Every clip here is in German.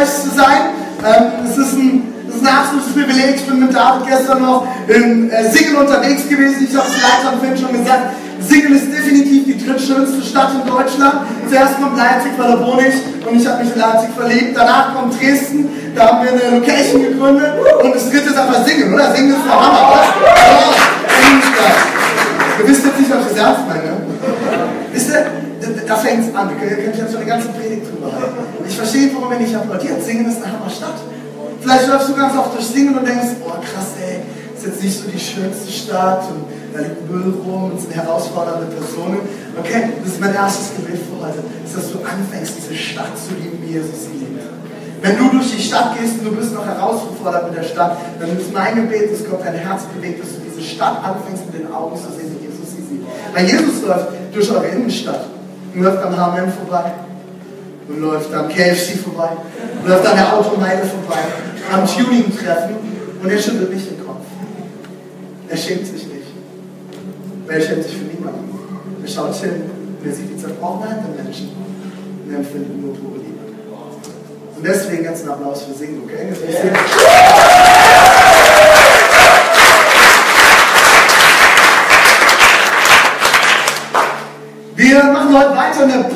euch zu sein. Ähm, es ist ein, es ist ein absolutes Privileg. Ich bin mit David gestern noch in äh, Singen unterwegs gewesen. Ich habe es leider am Film schon gesagt. Singen ist definitiv die drittschönste Stadt in Deutschland. Zuerst kommt Leipzig, weil da wohne ich und ich habe mich in Leipzig verliebt. Danach kommt Dresden, da haben wir eine Location gegründet und das dritte ist einfach Singen, oder? Singen ist der Hammer, oder? Ja. Ihr wisst jetzt nicht, was ich ernst meine. ne? Wisst ihr, da- da fängt es an. Wir können können jetzt schon eine ganze Predigt drüber halten. Ich verstehe, warum wir nicht applaudiert. Singen ist eine Hammerstadt. Vielleicht läufst du ganz oft durch Singen und denkst, oh krass, ey, ist jetzt nicht so die schönste Stadt und da liegt Müll rum und sind herausfordernde Personen. Okay, das ist mein erstes Gebet für heute, ist, dass du anfängst, diese Stadt zu lieben, wie Jesus sie liebt. Wenn du durch die Stadt gehst und du bist noch herausgefordert mit der Stadt, dann ist mein Gebet, dass Gott dein Herz bewegt, dass du diese Stadt anfängst mit den Augen zu sehen, wie Jesus sie sieht. Weil Jesus läuft durch eure Innenstadt und läuft am H&M vorbei und läuft am KFC vorbei läuft an der Automeile vorbei, am Tuning-Treffen und er schüttelt nicht den Kopf. Er schämt sich nicht. Weil er schämt sich für niemanden. Er schaut hin und er sieht die Zerbrochenheit der Menschen und er empfindet nur pure Liebe. Und deswegen ganz einen Applaus für Singen, okay? Wir machen heute weiter in der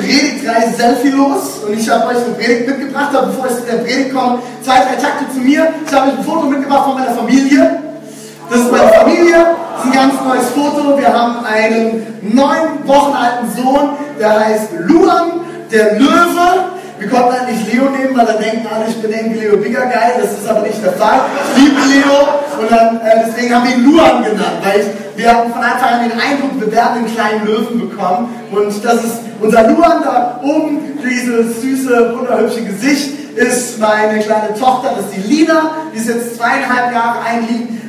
Predigtreihe Selfie los und ich habe euch eine Predigt mitgebracht, aber bevor ich zu der Predigt komme, zwei, drei Takte zu mir. Ich habe euch ein Foto mitgebracht von meiner Familie. Das ist meine Familie, das ist ein ganz neues Foto. Wir haben einen neun Wochen alten Sohn, der heißt Luan, der Löwe. Wir konnten halt nicht Leo nehmen, weil dann denken alle, ich bin Leo Bigger Guy. Das ist aber nicht der Fall. Ich liebe Leo und dann, äh, deswegen haben wir ihn Luan genannt, weil ich, wir hatten von Anfang an den Eindruck, wir werden einen kleinen Löwen bekommen. Und das ist unser Luan da oben, dieses süße, wunderhübsche Gesicht ist meine kleine Tochter, das ist die Lina, die ist jetzt zweieinhalb Jahre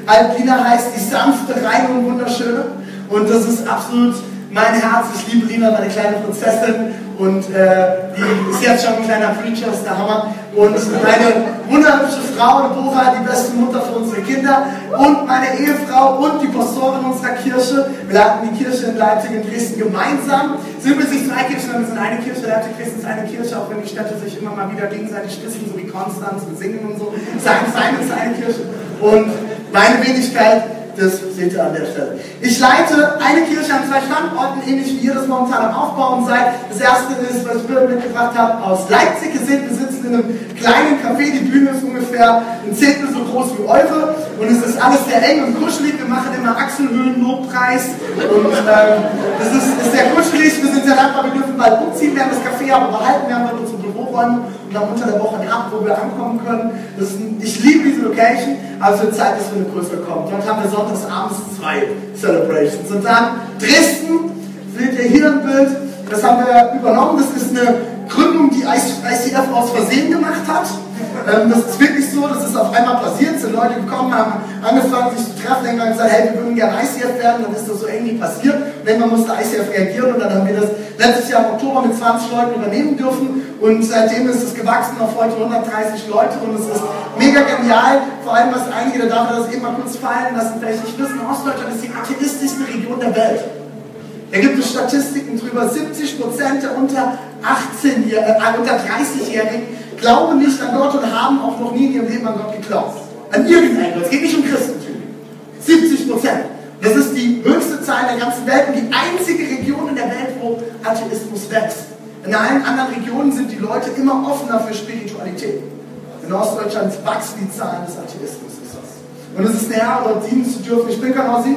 alt. Lina heißt die sanfte, reine und wunderschöne. Und das ist absolut mein Herz. Ich liebe Lina, meine kleine Prinzessin. Und äh, die ist jetzt schon ein kleiner Preacher, ist der Hammer. Und meine wunderhübsche Frau, Deborah, die beste Mutter für unsere Kinder. Und meine Ehefrau und die Pastorin unserer Kirche. Wir leiten die Kirche in Leipzig und Dresden gemeinsam. Sind übrigens nicht zwei Kirchen, wir sind eine Kirche. Leipzig Dresden ist eine Kirche, auch wenn die Städte sich immer mal wieder gegenseitig stützen, so wie Konstanz und Singen und so. Sein, sein ist eine Kirche. Und meine Wenigkeit das seht ihr an der Stelle. Ich leite eine Kirche an zwei Standorten, ähnlich wie ihr das momentan am Aufbauen seid. Das erste ist, was ich mitgebracht habe, aus Leipzig. Seht, wir sitzen in einem kleinen Café. Die Bühne ist ungefähr ein Zehntel so groß wie eure. Und es ist alles sehr eng und kuschelig. Wir machen immer Achselhöhen-Lobpreis. Und ähm, das ist, ist sehr kuschelig. Wir sind sehr dankbar. Wir dürfen bald umziehen. Wir haben das Café aber behalten. Wir haben dort unsere Büroräume haben unter der Woche Hub, wo wir ankommen können. Das ich liebe diese Location, aber es wird Zeit, dass wir eine größere kommen. Dort haben wir sonntags abends zwei Celebrations. Und dann Dresden, seht ihr hier ein Bild, das haben wir übernommen. Das ist eine Gründung, die ICF aus Versehen gemacht hat. Ähm, das ist wirklich so, das ist auf einmal passiert. Sind Leute gekommen, haben angefangen, sich zu treffen, irgendwann gesagt, hey, wir würden gerne ICF werden. Dann ist das so irgendwie passiert. Und irgendwann musste ICF reagieren und dann haben wir das letztes Jahr im Oktober mit 20 Leuten übernehmen dürfen. Und seitdem ist es gewachsen auf heute 130 Leute und es ist mega genial. Vor allem, was einige, da darf ich das eben mal kurz fallen lassen, vielleicht nicht wissen, Ostdeutschland ist die atheistischste Region der Welt. Da gibt es Statistiken drüber, 70 Prozent der unter 18 äh, unter 30-Jährigen glauben nicht an Gott und haben auch noch nie in ihrem Leben an Gott geglaubt. An irgendeinen Gott. Es geht nicht um Christentum. 70 Prozent. Das ist die höchste Zahl der ganzen Welt und die einzige Region in der Welt, wo Atheismus wächst. In allen anderen Regionen sind die Leute immer offener für Spiritualität. In Ostdeutschland wachsen die Zahlen des Atheismus. Und es ist eine Ehre, dort dienen zu dürfen. Ich bin kein Ossi.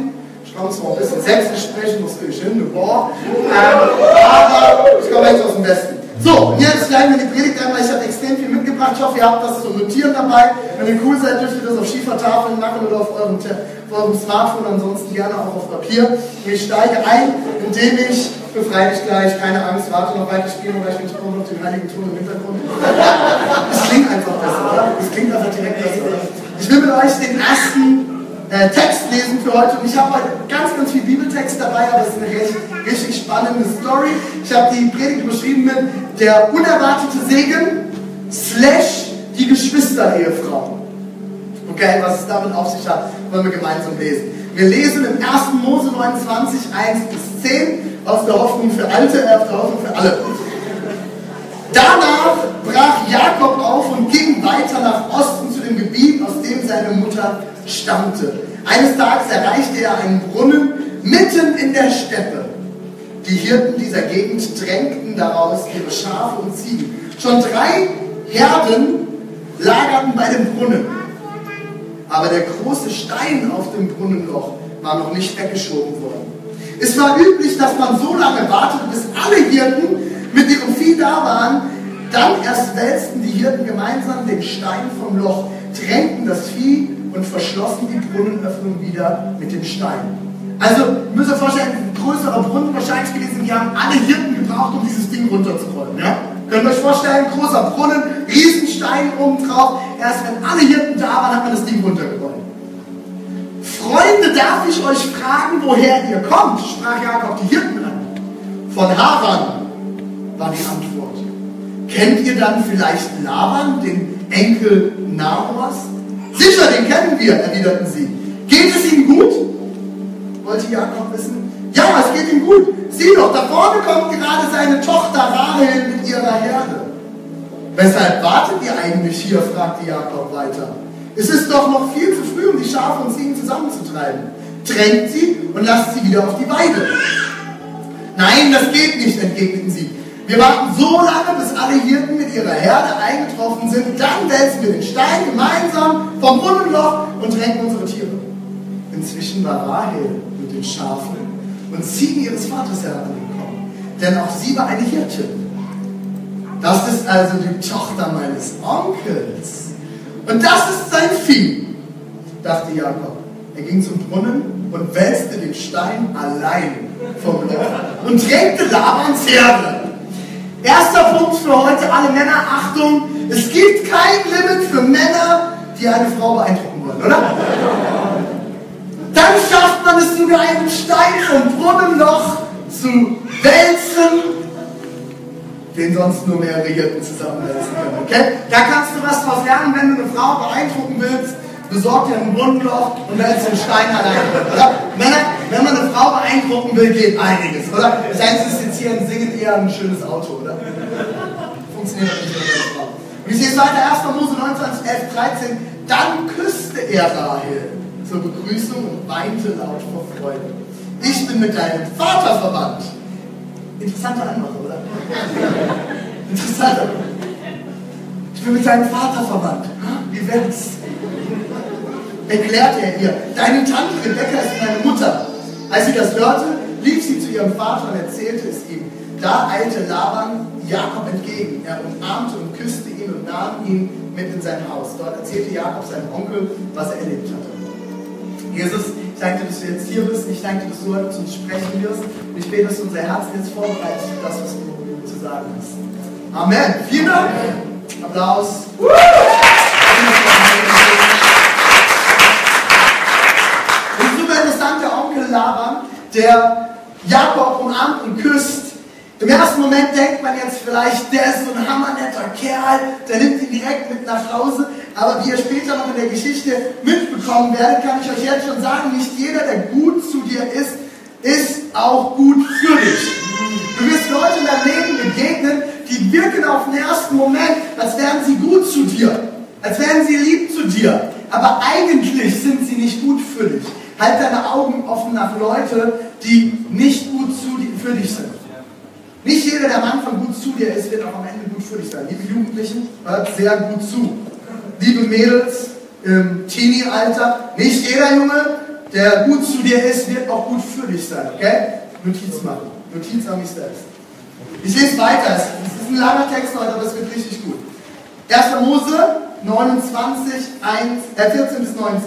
Ich komme zwar ein bisschen Sächsisch sprechen, ich hin, boah. Ähm, aber ich komme jetzt aus dem Westen. So, jetzt steigen wir die Predigt einmal. Ich habe extrem viel mitgebracht. Ich hoffe, ihr habt das zum Notieren dabei. Wenn ihr cool seid, dürft ihr das auf Schiefertafeln machen oder auf eurem, auf eurem Smartphone, ansonsten gerne auch auf Papier. Und ich steige ein, indem ich, befreie dich gleich, keine Angst, warte noch weiter spielen oder ich brauche noch den heiligen Ton im Hintergrund. Das klingt einfach besser, oder? Das klingt einfach direkt besser. Ich will mit euch den ersten äh, Text lesen für heute. Und ich habe heute ganz, ganz viel Bibeltext dabei, aber es ist eine richtig, richtig spannende Story. Ich habe die Predigt überschrieben mit der unerwartete Segen slash die Geschwister-Ehefrau. Okay, was es damit auf sich hat, wollen wir gemeinsam lesen. Wir lesen im 1. Mose 29, 1 bis 10 aus der Hoffnung für Alte, aus der Hoffnung für alle. Danach brach Jakob auf und ging weiter nach Osten zu dem Gebiet, aus dem seine Mutter stammte. Eines Tages erreichte er einen Brunnen mitten in der Steppe. Die Hirten dieser Gegend drängten daraus ihre Schafe und Ziegen. Schon drei Herden lagerten bei dem Brunnen. Aber der große Stein auf dem Brunnenloch war noch nicht weggeschoben worden. Es war üblich, dass man so lange wartete, bis alle Hirten mit ihrem Vieh da waren. Dann erst wälzten die Hirten gemeinsam den Stein vom Loch, drängten das Vieh und verschlossen die Brunnenöffnung wieder mit dem Stein. Also, müsst ihr euch vorstellen, ein größerer Brunnen wahrscheinlich gewesen, die haben alle Hirten gebraucht, um dieses Ding runterzurollen. Ja? Könnt ihr euch vorstellen, großer Brunnen, Riesenstein oben drauf. Erst wenn alle Hirten da waren, hat man das Ding runtergerollt. Freunde, darf ich euch fragen, woher ihr kommt? sprach Jakob die Hirten an. Von Haran war die Antwort. Kennt ihr dann vielleicht Laban, den Enkel Nahors? Sicher, den kennen wir, erwiderten sie. Geht es ihm gut? Wollte Jakob wissen. Ja, es geht ihm gut. Sieh doch, da vorne kommt gerade seine Tochter Rahel mit ihrer Herde. Weshalb wartet ihr eigentlich hier? fragte Jakob weiter. Es ist doch noch viel zu früh, um die Schafe und Ziegen zusammenzutreiben. Tränkt sie und lasst sie wieder auf die Weide. Nein, das geht nicht, entgegneten sie. Wir warten so lange, bis alle Hirten mit ihrer Herde eingetroffen sind. Dann wälzen wir den Stein gemeinsam vom Brunnenloch und tränken unsere Tiere. Inzwischen war Rahel mit den Schafen und Ziegen ihres Vaters herangekommen, denn auch sie war eine Hirtin. Das ist also die Tochter meines Onkels. Und das ist sein Vieh, dachte Jakob. Er ging zum Brunnen und wälzte den Stein allein vom Loch und drängte Labans Herde. Erster Punkt für heute, alle Männer, Achtung, es gibt kein Limit für Männer, die eine Frau beeindrucken wollen, oder? Dann schafft man es sogar, einen Stein vom Brunnenloch zu wälzen, den sonst nur mehrere Hirten zusammenwälzen können. Okay? Da kannst du was draus lernen, wenn du eine Frau beeindrucken willst. Besorg dir ein Brunnenloch und wälzt den Stein alleine. Oder? Männer, wenn man eine Frau beeindrucken will, geht einiges, oder? Einzige ist jetzt hier ein Singen eher ein schönes Auto, oder? Funktioniert nicht mit einer Frau. Und ich sehe es weiter, 1. Mose 29, 11, 13. Dann küsste er Rahel zur Begrüßung und weinte laut vor Freude. Ich bin mit deinem Vater verwandt. Interessante Anmache, oder? Interessant. Ich bin mit deinem Vater verwandt. Wie wär's? Erklärte er ihr. Deine Tante Rebecca ist meine Mutter. Als sie das hörte, lief sie zu ihrem Vater und erzählte es ihm. Da eilte Laban Jakob entgegen. Er umarmte und küsste ihn und nahm ihn mit in sein Haus. Dort erzählte Jakob seinem Onkel, was er erlebt hatte. Jesus, ich danke dir, dass du jetzt hier bist. Ich danke dir, dass du heute zu uns sprechen wirst. Und ich bete, dass du unser Herz jetzt vorbereitest für das, was du zu sagen hast. Amen. Vielen Dank. Applaus. Und super interessant, der Laban, der Jakob umarmt und küsst. Im ersten Moment denkt man jetzt vielleicht, der ist so ein hammernetter Kerl, der nimmt ihn direkt mit nach Hause. Aber wie ihr später noch in der Geschichte mitbekommen werdet, kann ich euch jetzt schon sagen, nicht jeder, der gut zu dir ist, ist auch gut für dich. Du wirst Leute in deinem Leben begegnen, die wirken auf den ersten Moment, als wären sie gut zu dir, als wären sie lieb zu dir. Aber eigentlich sind sie nicht gut für dich. Halt deine Augen offen nach Leuten, die nicht gut für dich sind. Nicht jeder, der am Anfang gut zu dir ist, wird auch am Ende gut für dich sein. Liebe Jugendlichen, hört sehr gut zu. Liebe Mädels im Teenie-Alter, nicht jeder Junge, der gut zu dir ist, wird auch gut für dich sein. Okay? Notiz machen. Notiz an mich selbst. Ich lese weiter. Es ist ein langer Text heute, aber es wird richtig gut. 1. Mose 29, 1, äh 14 bis 19.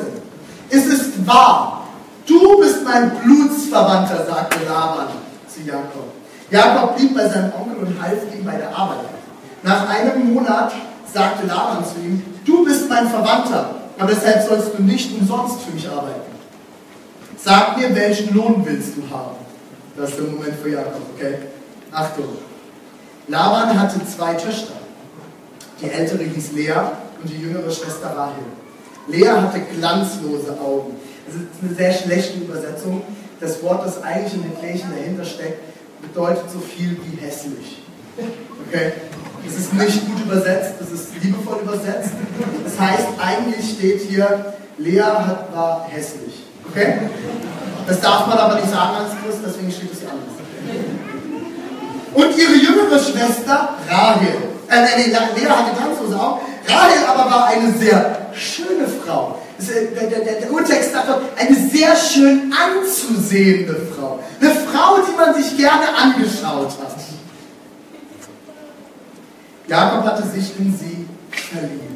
Es ist wahr, du bist mein Blutsverwandter, sagte Laban zu Jakob. Jakob blieb bei seinem Onkel und half ihm bei der Arbeit. Nach einem Monat sagte Laban zu ihm, du bist mein Verwandter, aber deshalb sollst du nicht umsonst für mich arbeiten. Sag mir, welchen Lohn willst du haben? Das ist der Moment für Jakob, okay? Achtung. Laban hatte zwei Töchter. Die ältere hieß Lea und die jüngere Schwester Rahel. Lea hatte glanzlose Augen. Das ist eine sehr schlechte Übersetzung. Das Wort, das eigentlich in den Griechen dahinter steckt, bedeutet so viel wie hässlich. Okay? Das ist nicht gut übersetzt, das ist liebevoll übersetzt. Das heißt, eigentlich steht hier, Lea hat, war hässlich. Okay? Das darf man aber nicht sagen als Christ, deswegen steht es hier anders. Und ihre jüngere Schwester Rahel, äh, nee, Lea hatte Tanzhose auch, Rahel aber war eine sehr schöne Frau. Äh, der, der, der Urtext sagt dort, eine sehr schön anzusehende Frau. Eine Frau, die man sich gerne angeschaut hat. Jakob hatte sich in sie verliebt.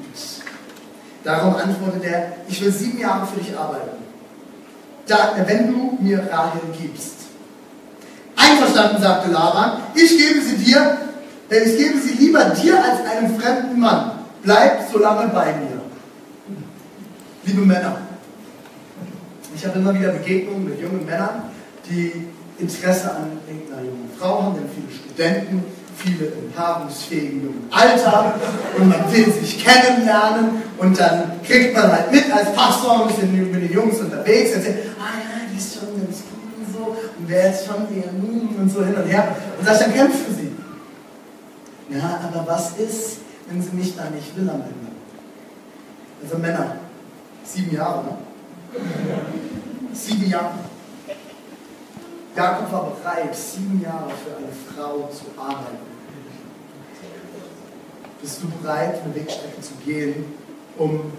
Darum antwortet er, ich will sieben Jahre für dich arbeiten, da, wenn du mir Rahel gibst. Einverstanden, sagte Laban, ich gebe sie dir, denn ich gebe sie lieber dir als einem fremden Mann. Bleib so lange bei mir. Liebe Männer, ich habe immer wieder Begegnungen mit jungen Männern, die Interesse an irgendeiner jungen Frau haben, denn viele Studenten, viele im paarungsfähigen jungen Alter und man will sich kennenlernen und dann kriegt man halt mit als Pastor und bin mit den Jungs unterwegs und sagt, ah ja, die ist schon ganz gut und so und wer ist schon eher und so hin und her und sagt, dann kämpft für sie. Ja, aber was ist, wenn sie mich da nicht will am Ende? Also Männer, sieben Jahre, ne? Sieben Jahre. Jakob war bereit, sieben Jahre für eine Frau zu arbeiten. Bist du bereit, eine Wegstrecke zu gehen, um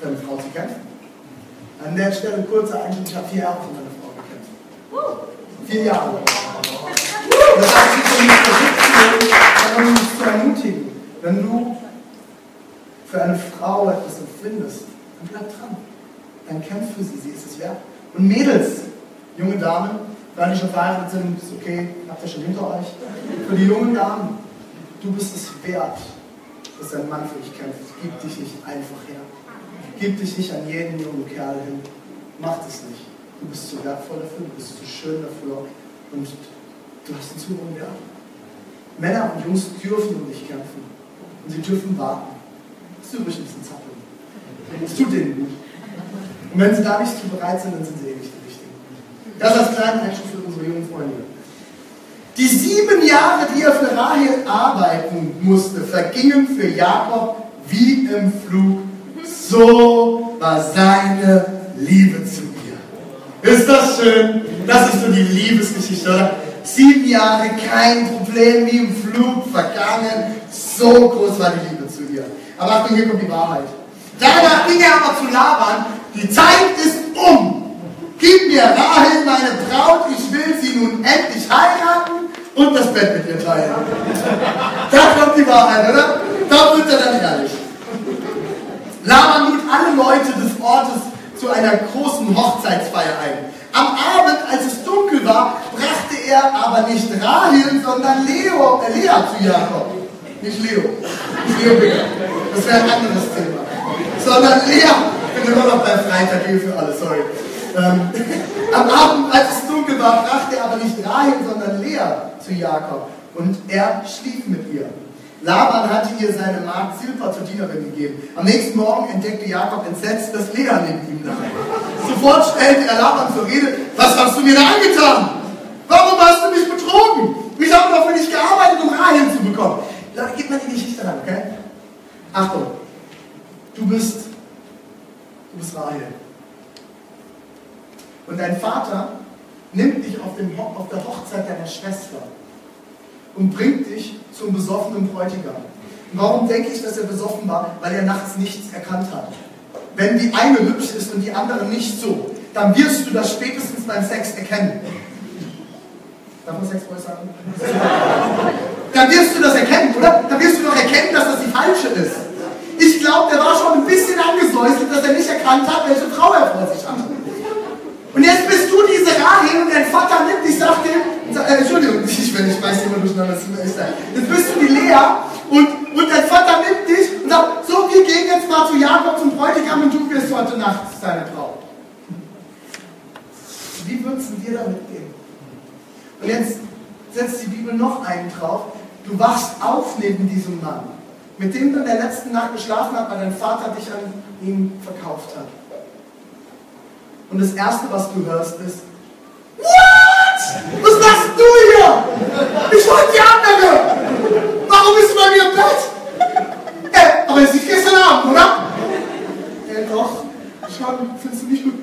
für eine Frau zu kämpfen? An der Stelle kurzer Einschub, ich habe vier Jahre für meine Frau gekämpft. Vier Jahre. Das heißt, ich will nicht sondern mich zu ermutigen. Wenn du für eine Frau etwas empfindest, dann bleib dran. Dann kämpf für sie, sie ist es wert. Und Mädels, junge Damen, wenn die schon verheiratet sind, ist okay, habt ihr schon hinter euch. Für die jungen Damen, du bist es wert, dass dein Mann für dich kämpft. Gib dich nicht einfach her. Gib dich nicht an jeden jungen Kerl hin. Mach das nicht. Du bist zu wertvoll dafür, du bist zu schön dafür und du hast einen zu hohen Wert. Männer und Jungs dürfen um dich kämpfen. Und sie dürfen warten. Ein Zappeln. Es tut denen gut. Und wenn sie da nicht zu bereit sind, dann sind sie eh nicht die Richtigen. Das als kleinen Einschub für unsere jungen Freunde. Die sieben Jahre, die er für Rahel arbeiten musste, vergingen für Jakob wie im Flug. So war seine Liebe zu ihr. Ist das schön? Das ist so die Liebesgeschichte, oder? Sieben Jahre, kein Problem, wie im Flug vergangen. So groß war die Liebe. Aber Achtung, hier kommt die Wahrheit. Danach ging er aber zu Laban, die Zeit ist um. Gib mir Rahel, meine Braut, ich will sie nun endlich heiraten und das Bett mit ihr teilen. Da kommt die Wahrheit, oder? Da wird er dann ehrlich. Laban lud alle Leute des Ortes zu einer großen Hochzeitsfeier ein. Am Abend, als es dunkel war, brachte er aber nicht Rahel, sondern Leo, äh, Lea zu Jakob. Nicht Leo. Leo. Das wäre ein anderes Thema. Sondern Lea. Ich bin immer noch beim Freitag, hier für alle, sorry. Ähm, am Abend, als es dunkel war, brachte er aber nicht Rahel, sondern Lea zu Jakob. Und er schlief mit ihr. Laban hatte ihr seine Magd Silpa zur Dienerin gegeben. Am nächsten Morgen entdeckte Jakob entsetzt, dass Lea neben ihm lag. Sofort stellte er Laban zur Rede, was hast du mir da angetan? Warum hast du mich betrogen? Ich habe für dich gearbeitet, um Rahel zu bekommen. Leute, gib mal die Geschichte an, okay? Achtung, du bist, du bist Rahel. Und dein Vater nimmt dich auf, dem, auf der Hochzeit deiner Schwester und bringt dich zum besoffenen Bräutigam. Warum denke ich, dass er besoffen war? Weil er nachts nichts erkannt hat. Wenn die eine hübsch ist und die andere nicht so, dann wirst du das spätestens beim Sex erkennen. Darf man Sexboy sagen? Dann wirst du das erkennen, oder? Dann wirst du doch erkennen, dass das die falsche ist. Ich glaube, der war schon ein bisschen angesäuselt, dass er nicht erkannt hat, welche Frau er vor sich hat. Und jetzt bist du diese Rahel und dein Vater nimmt dich, sagt dem, äh, Entschuldigung, ich, wenn ich weiß immer durcheinander, das ist Jetzt bist du die Lea und, und dein Vater nimmt dich und sagt, so, wir gehen jetzt mal zu Jakob zum Bräutigam und du wirst heute Nacht seine Frau. Wie würdest du dir damit gehen? Und jetzt setzt die Bibel noch einen drauf. Du wachst auf neben diesem Mann, mit dem du in der letzten Nacht geschlafen hast, weil dein Vater dich an ihn verkauft hat. Und das Erste, was du hörst, ist, What? Was machst du hier? Ich wollte die andere! Warum bist du bei mir im Bett? Äh, aber es ist gestern Abend, oder? Äh, doch. Schon, findest du nicht gut?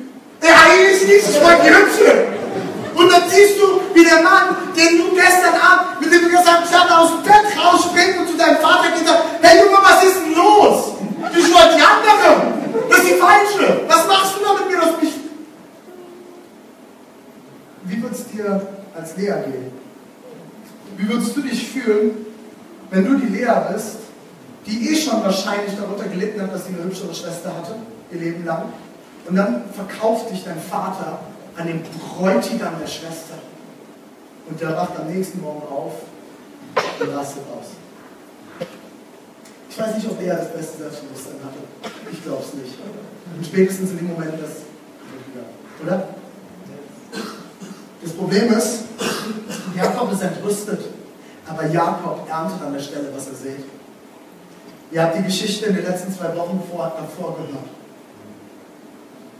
Ja, eigentlich nicht, ich wollte die Hübsche. Und dann siehst du, wie der Mann, den du gestern Abend, mit dem du gesagt hast, aus dem Bett rausspringt und zu deinem Vater geht und sagt, hey Junge, was ist denn los? Ich wollte die andere. Das ist die falsche. Was machst du da mit mir? Das mich. Wie wird es dir als Lea gehen? Wie würdest du dich fühlen, wenn du die Lea bist, die eh schon wahrscheinlich darunter gelitten hat, dass sie eine hübschere Schwester hatte, ihr Leben lang, und dann verkauft dich dein Vater an den Bräutigam der Schwester. Und der wacht am nächsten Morgen auf und rastet aus. Ich weiß nicht, ob er das beste Selbstbewusstsein hatte. Ich glaube es nicht. Und spätestens in dem Moment das. Oder? Das Problem ist, Jakob ist entrüstet, aber Jakob erntet an der Stelle, was er sieht. Ihr habt die Geschichte in den letzten zwei Wochen davor gehört.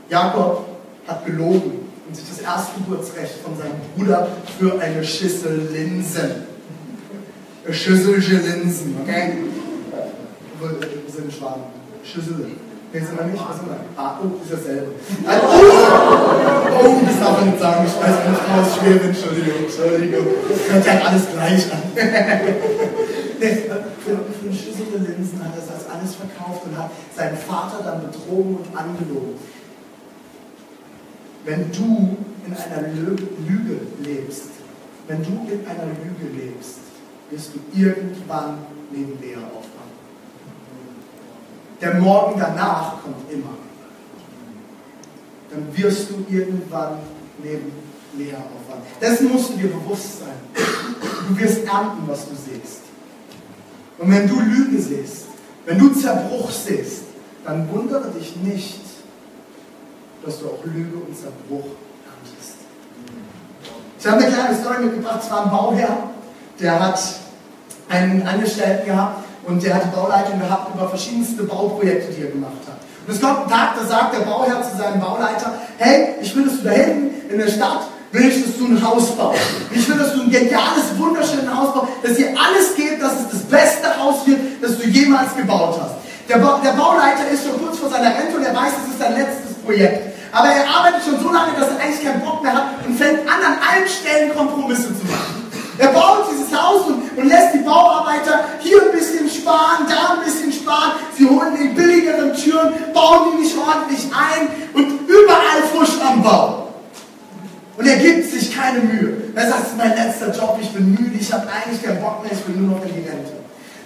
Jakob hat gelogen und sich das Erstgeburtsrecht von seinem Bruder für eine Schüssel Linsen. Schüsselche Linsen, okay? Wir sind Schwaben. Schüssel. Nee, sind wir nicht? Was sind wir? Ah, oh, ist dasselbe. Also, oh, oh, das darf man nicht sagen. Ich weiß, meine Frau ist schwer, Entschuldigung, Entschuldigung. Das hört ja alles gleich an. nee, für, für eine Schüssel Linsen hat er das alles verkauft und hat seinen Vater dann betrogen und angelogen. Wenn du in einer Lüge lebst, wenn du in einer Lüge lebst, wirst du irgendwann neben Lea aufwachen. Der Morgen danach kommt immer. Dann wirst du irgendwann neben Lea aufwachen. Dessen musst du dir bewusst sein. Du wirst ernten, was du siehst. Und wenn du Lüge siehst, wenn du Zerbruch siehst, dann wundere dich nicht, dass du auch Lüge und Zerbruch erntest. Ich habe eine kleine Story mitgebracht. Es war ein Bauherr, der hat einen Angestellten gehabt und der hat Bauleitung gehabt über verschiedenste Bauprojekte, die er gemacht hat. Und es kommt ein Tag, da sagt der Bauherr zu seinem Bauleiter, hey, ich will, dass du da hinten in der Stadt will ich, dass du ein Haus baust. Ich will, dass du ein geniales, wunderschönes Haus baust, dass dir alles geht, dass es das beste Haus wird, das du jemals gebaut hast. Der, ba der Bauleiter ist schon kurz vor seiner Rente und er weiß, es ist sein letztes Projekt. Aber er arbeitet schon so lange, dass er eigentlich keinen Bock mehr hat und fängt an, an allen Stellen Kompromisse zu machen. Er baut dieses Haus und, und, lässt die Bauarbeiter hier ein bisschen sparen, da ein bisschen sparen. Sie holen die billigeren Türen, bauen die nicht ordentlich ein und überall Fusch am Bau. Und er gibt sich keine Mühe. Er sagt, es ist mein letzter Job, ich bin müde, ich habe eigentlich keinen Bock mehr, ich will nur noch in die Rente.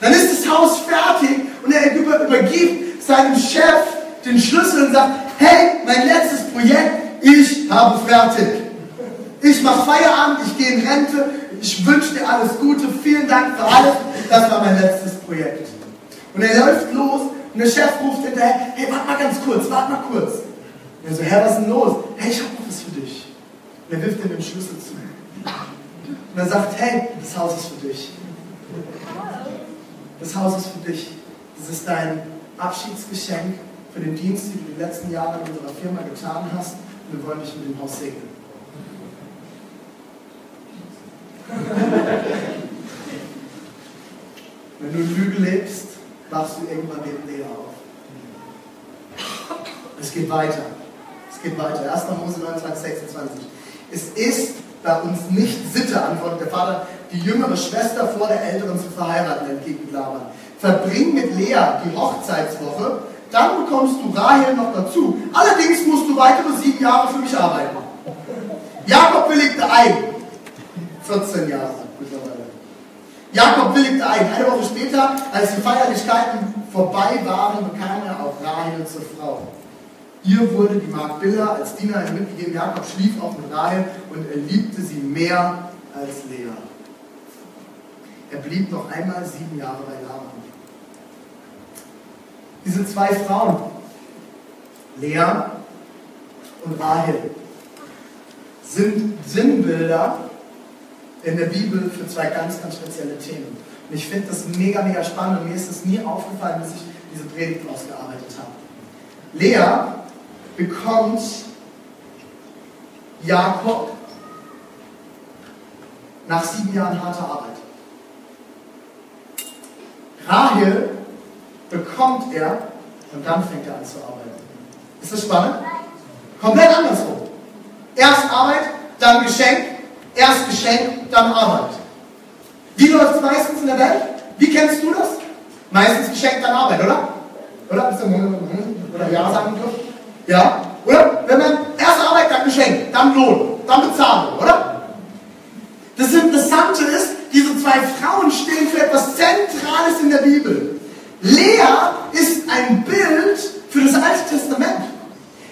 Dann ist das Haus fertig und er über, übergibt seinem Chef den Schlüssel und sagt, hey, mein letztes Projekt, ich habe fertig. Ich mache Feierabend, ich gehe in Rente, ich wünsche dir alles Gute, vielen Dank für alles, das war mein letztes Projekt. Und er läuft los und der Chef ruft hinterher, hey, warte mal ganz kurz, warte mal kurz. Und er so, Herr, was ist denn los? Hey, ich habe noch was für dich. Und er wirft ihm den Schlüssel zu. Und er sagt, hey, das Haus ist für dich. Das Haus ist für dich. Das ist dein Abschiedsgeschenk für den Dienst, den du die letzten Jahre in unserer Firma getan hast. Und wir wollen dich mit dem Haus segnen. Wenn du in Lüge lebst, wachst du irgendwann neben Lea auf. Es geht weiter. Es geht weiter. 1. Mose 29, 26. Es ist bei uns nicht Sitte, antwortet der Vater, die jüngere Schwester vor der älteren zu verheiraten, entgegnet Laban. Verbring mit Lea die Hochzeitswoche dann bekommst du Rahel noch dazu. Allerdings musst du weitere sieben Jahre für mich arbeiten. Jakob willigte ein. 14 Jahre mittlerweile. Jakob willigte ein. Eine Woche später, als die Feierlichkeiten vorbei waren, bekam er auch Rahel zur Frau. Ihr wurde die Magd Billa als Dienerin mitgegeben. Jakob schlief auch mit Rahel und er liebte sie mehr als Lea. Er blieb noch einmal sieben Jahre bei Laban. Diese zwei Frauen, Lea und Rahel, sind Sinnbilder in der Bibel für zwei ganz, ganz spezielle Themen. Und ich finde das mega, mega spannend und mir ist es nie aufgefallen, bis ich diese Predigt ausgearbeitet habe. Lea bekommt Jakob nach sieben Jahren harter Arbeit. Rahel bekommt er und dann fängt er an zu arbeiten. Ist das spannend? Komplett andersrum. Erst Arbeit, dann Geschenk, erst Geschenk, dann Arbeit. Wie läuft es meistens in der Welt? Wie kennst du das? Meistens Geschenk, dann Arbeit, oder? Oder? Oder ja sagen dürfen? Ja? Oder? Wenn man erst Arbeit, dann Geschenk, dann Lohn, dann Bezahlung, oder? Das Interessante ist, diese zwei Frauen stehen für etwas Zentrales in der Bibel. Lea ist ein Bild für das Alte Testament.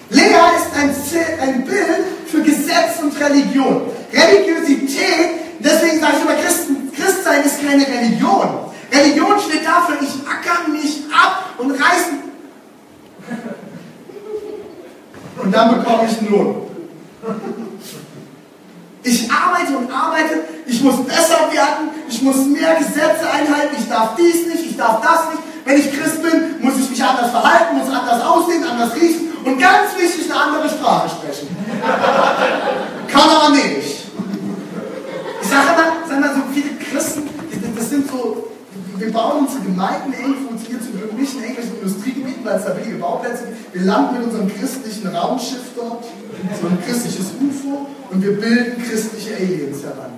Lea ist ein, ein Bild für Gesetz und Religion. Religiosität, deswegen sage ich immer, Christen, Christsein ist keine Religion. Religion steht dafür, ich acker mich ab und reiße. Und dann bekomme ich einen Lohn. Ich arbeite und arbeite, ich muss besser werden, ich muss mehr Gesetze einhalten, ich darf dies nicht, ich darf das nicht. Wenn ich Christ bin, muss ich mich anders verhalten, muss anders aussehen, anders riechen und ganz wichtig eine andere Sprache sprechen. Kann aber nicht. Ich sage immer, sag mal, so viele Christen, das sind so, wir bauen unsere Gemeinden eng, funktioniert zum Glück nicht in englischen Industriegebieten, weil es da wenige Bauplätze gibt. Wir landen mit unserem christlichen Raumschiff dort, so ein christliches UFO, und wir bilden christliche Aliens heran.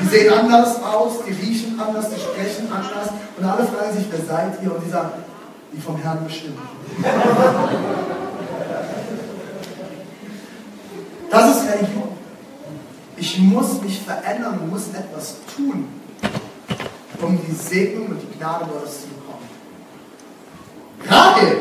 Die sehen anders aus, die riechen anders, die sprechen anders. Und alle fragen sich, wer seid ihr? Und die sagen, die vom Herrn bestimmt. Das ist Religion. Ich muss mich verändern muss etwas tun, um die Segnung und die Gnade Gottes zu bekommen. Rahel,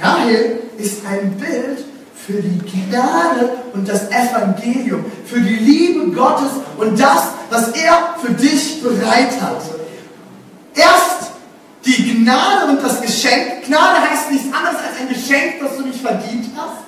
Rahel ist ein Bild für die Gnade und das Evangelium, für die Liebe Gottes und das, was er für dich bereit hat. Erst Gnade und das Geschenk. Gnade heißt nichts anderes als ein Geschenk, das du nicht verdient hast.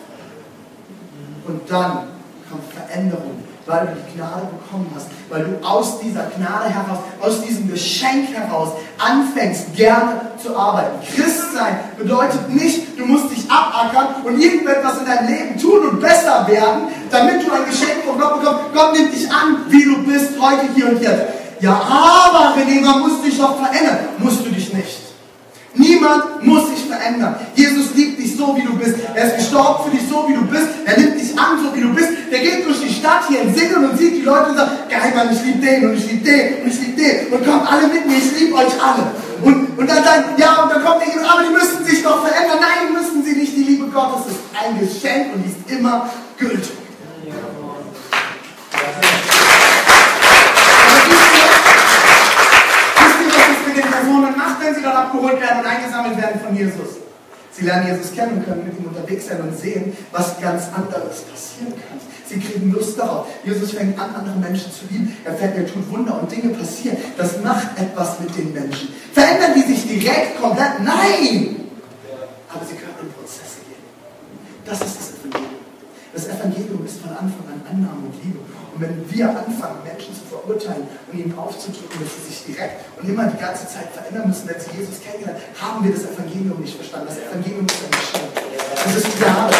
Und dann kommt Veränderung weil du die Gnade bekommen hast, weil du aus dieser Gnade heraus, aus diesem Geschenk heraus anfängst, gerne zu arbeiten. Christsein bedeutet nicht, du musst dich abackern und irgendetwas in deinem Leben tun und besser werden, damit du ein Geschenk von Gott bekommst. Gott nimmt dich an, wie du bist, heute, hier und jetzt. Ja, aber René, man muss dich doch verändern. Musst du dich nicht. Niemand muss sich verändern. Jesus liebt dich so, wie du bist. Er ist gestorben für dich so, wie du bist. Er nimmt dich an, so wie du bist. Der geht durch die Stadt hier in Singen und sieht die Leute und sagt, geil, Mann, ich liebe den und ich liebe den und ich liebe den. Und kommt alle mit mir, ich liebe euch alle. Und, und dann sagt, ja, und dann kommt der aber die müssen sich doch verändern. Nein, müssen sie nicht. Die Liebe Gottes ist ein Geschenk und die ist immer gültig. wenn dann abgeholt werden und eingesammelt werden von Jesus. Sie lernen Jesus kennen und können mit ihm unterwegs sein und sehen, was ganz anderes passieren kann. Sie kriegen Lust darauf. Jesus fängt an, andere Menschen zu lieben. Er, fängt, er tut Wunder und Dinge passieren. Das macht etwas mit den Menschen. Verändern die sich direkt komplett? Nein! Aber sie können in Prozesse gehen. Das ist das Evangelium. Das Evangelium ist von Anfang an Annahme und Liebe. Und wenn wir anfangen, Menschen zu verurteilen und ihnen aufzudrücken, dass sie sich direkt und immer die ganze Zeit verändern müssen, wenn sie Jesus kennengelernt haben, wir das Evangelium nicht verstanden. Das Evangelium ist ein Geschenk. Das ist Gnade.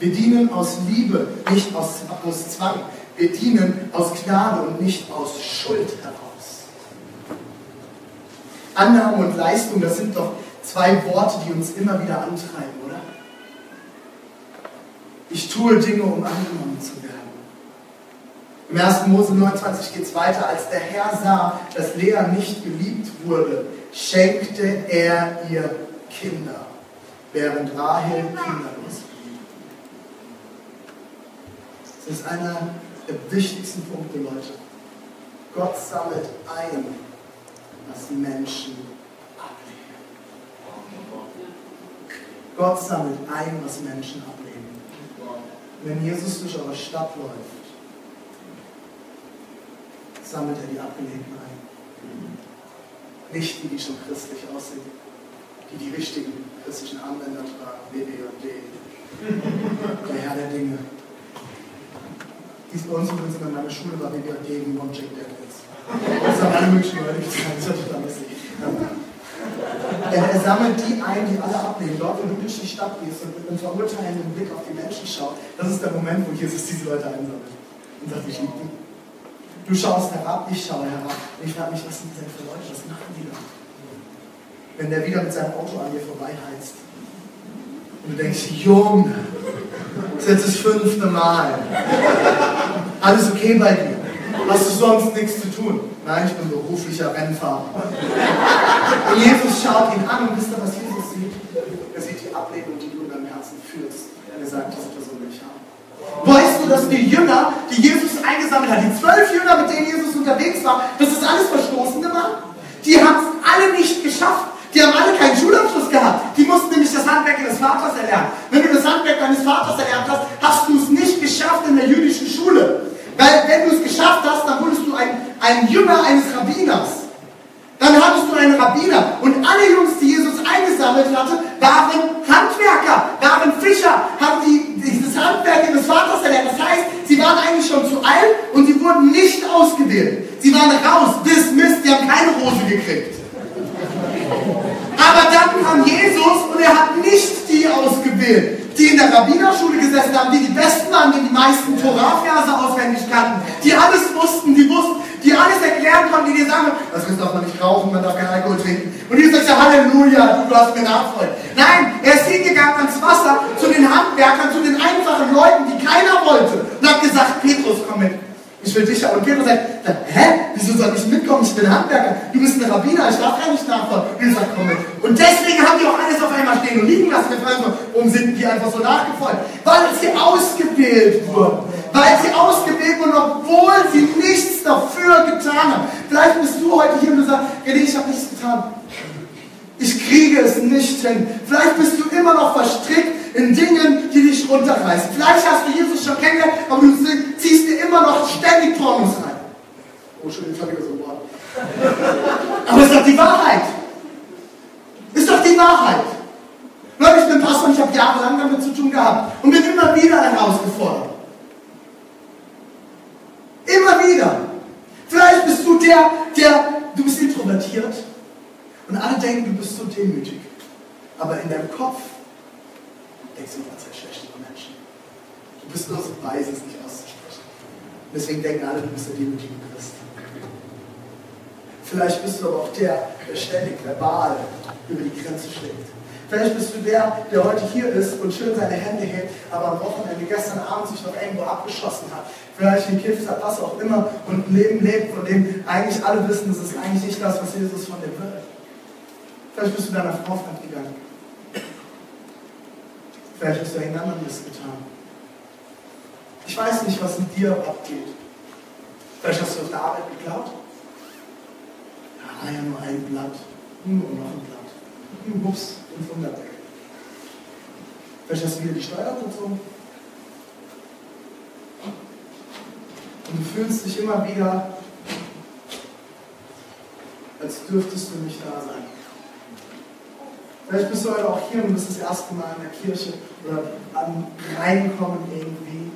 Wir dienen aus Liebe, nicht aus, aus Zwang. Wir dienen aus Gnade und nicht aus Schuld heraus. Annahme und Leistung, das sind doch zwei Worte, die uns immer wieder antreiben, oder? Ich tue Dinge, um angenommen zu werden. Im 1. Mose 29 geht es weiter. Als der Herr sah, dass Lea nicht geliebt wurde, schenkte er ihr Kinder, während Rahel kinderlos blieb. Das ist einer der wichtigsten Punkte, Leute. Gott sammelt ein, was Menschen Gott sammelt ein, was Menschen ablehnen wenn Jesus durch eure Stadt läuft, sammelt er die Abgelehnten ein. Nicht die, die schon christlich aussehen, die die richtigen christlichen Anwender tragen, WWJD, der Herr der Dinge. Dies bei uns übrigens in meiner Schule war WWJD gegen One Jack Daniels. Das haben alle möglichen Leute getragen, das ist er, er sammelt die ein, die alle ablehnen. Dort, wo du durch die Stadt gehst und mit einem verurteilenden Blick auf die Menschen schaust, das ist der Moment, wo Jesus diese Leute einsammelt und sagt, ich liebe dich. Du schaust herab, ich schaue herab. Und ich frage mich, was sind denn für Leute, was machen die da? Wenn der wieder mit seinem Auto an dir vorbeiheizt und du denkst, Junge, das ist jetzt das fünfte Mal. Alles okay bei dir? Hast du sonst nichts zu tun? Nein, ich bin beruflicher Rennfahrer. Und Jesus schaut ihn an und wisst ihr, was Jesus sieht? Er sieht die Ablehnung, die du in deinem Herzen fühlst. Er sagt, diese Person will ich haben. Weißt du, dass die Jünger, die Jesus eingesammelt hat, die zwölf Jünger, mit denen Jesus unterwegs war, das alles Verstoßene waren? Die haben es alle nicht geschafft. Die haben alle keinen Schulabschluss gehabt. Die mussten nämlich das Handwerk ihres Vaters erlernen. Wenn du das Handwerk deines Vaters erlernt hast, hast du es nicht geschafft in der jüdischen Schule. Weil wenn du es geschafft hast, dann wurdest du ein, ein Jünger eines Rabbiners. Dann hattest du einen Rabbiner. Und alle Jungs, die Jesus eingesammelt hatte, waren Handwerker, waren Fischer, haben die, dieses Handwerk ihres Vaters erlernt. Das heißt, sie waren eigentlich schon zu alt und sie wurden nicht ausgewählt. Sie waren raus, dismissed, die haben keine Rose gekriegt. Aber dann kam Jesus und er hat nicht die ausgewählt, die in der Rabbinerschule gesessen haben, die die Besten waren, die die meisten Torahverse auswendig kannten, die alles wussten, die wussten, die alles erklären konnten, die dir sagen, das darf man nicht rauchen, man darf keinen Alkohol trinken. Und Jesus sagt, Halleluja, du, du hast mir Nachfolge. Nein, er ist hingegangen ans Wasser zu den Handwerkern, zu den einfachen Leuten, die keiner wollte und hat gesagt, Petrus, komm mit. Ich will dich Und Petrus sagt, hä? Wieso soll ich mitkommen? Ich bin Handwerker. Du bist ein Rabbiner, ich darf gar nicht nachfolgen. Und er sagt, komm mit. Und deswegen haben die auch alles auf einmal stehen und liegen lassen. Wir fragen so, warum sind die einfach so nachgefolgt? Weil sie ausgewählt wurden. Weil sie ausgewählt wurden, obwohl sie nichts dafür getan haben. Vielleicht bist du heute hier und du sagst, René, ich habe nichts getan. Ich kriege es nicht hin. Vielleicht bist du immer noch verstrickt in Dingen, die dich runterreißen. Vielleicht hast du Jesus schon kennengelernt, aber du ziehst dir immer noch ständig Pornos rein. Oh, schon ich habe so ein Wort. Aber es ist doch die Wahrheit. Ist doch die Wahrheit. Leute, ich bin Pastor und ich habe jahrelang damit zu tun gehabt und bin immer wieder herausgefordert. Immer wieder. Vielleicht bist du der, der, du bist introvertiert und alle denken, du bist so demütig. Aber in deinem Kopf denkst du immer sehr schlecht über Menschen. Du bist nur so weise, es nicht auszusprechen. Deswegen denken alle, du bist der demütige Christ. Vielleicht bist du aber auch der, der ständig verbal über die Grenze schlägt. Vielleicht bist du der, der heute hier ist und schön seine Hände hebt, aber am Wochenende gestern Abend sich noch irgendwo abgeschossen hat. Vielleicht gekifft hat, was auch immer und ein Leben lebt, von dem eigentlich alle wissen, das ist eigentlich nicht das, was Jesus von dir will. Vielleicht bist du deiner Frau fremdgegangen. Vielleicht hast du einen anderen Mist getan. Ich weiß nicht, was mit dir abgeht. Vielleicht hast du auf der Arbeit geklaut. Ja, ja, nur ein Blatt. Hm, und noch ein Blatt. Hm, ups, 500 weg. Vielleicht hast du wieder die Steuer gezogen. Und du fühlst dich immer wieder, als dürftest du nicht da sein. Vielleicht bist du heute auch hier und bist das erste Mal in der Kirche oder am Reinkommen irgendwie.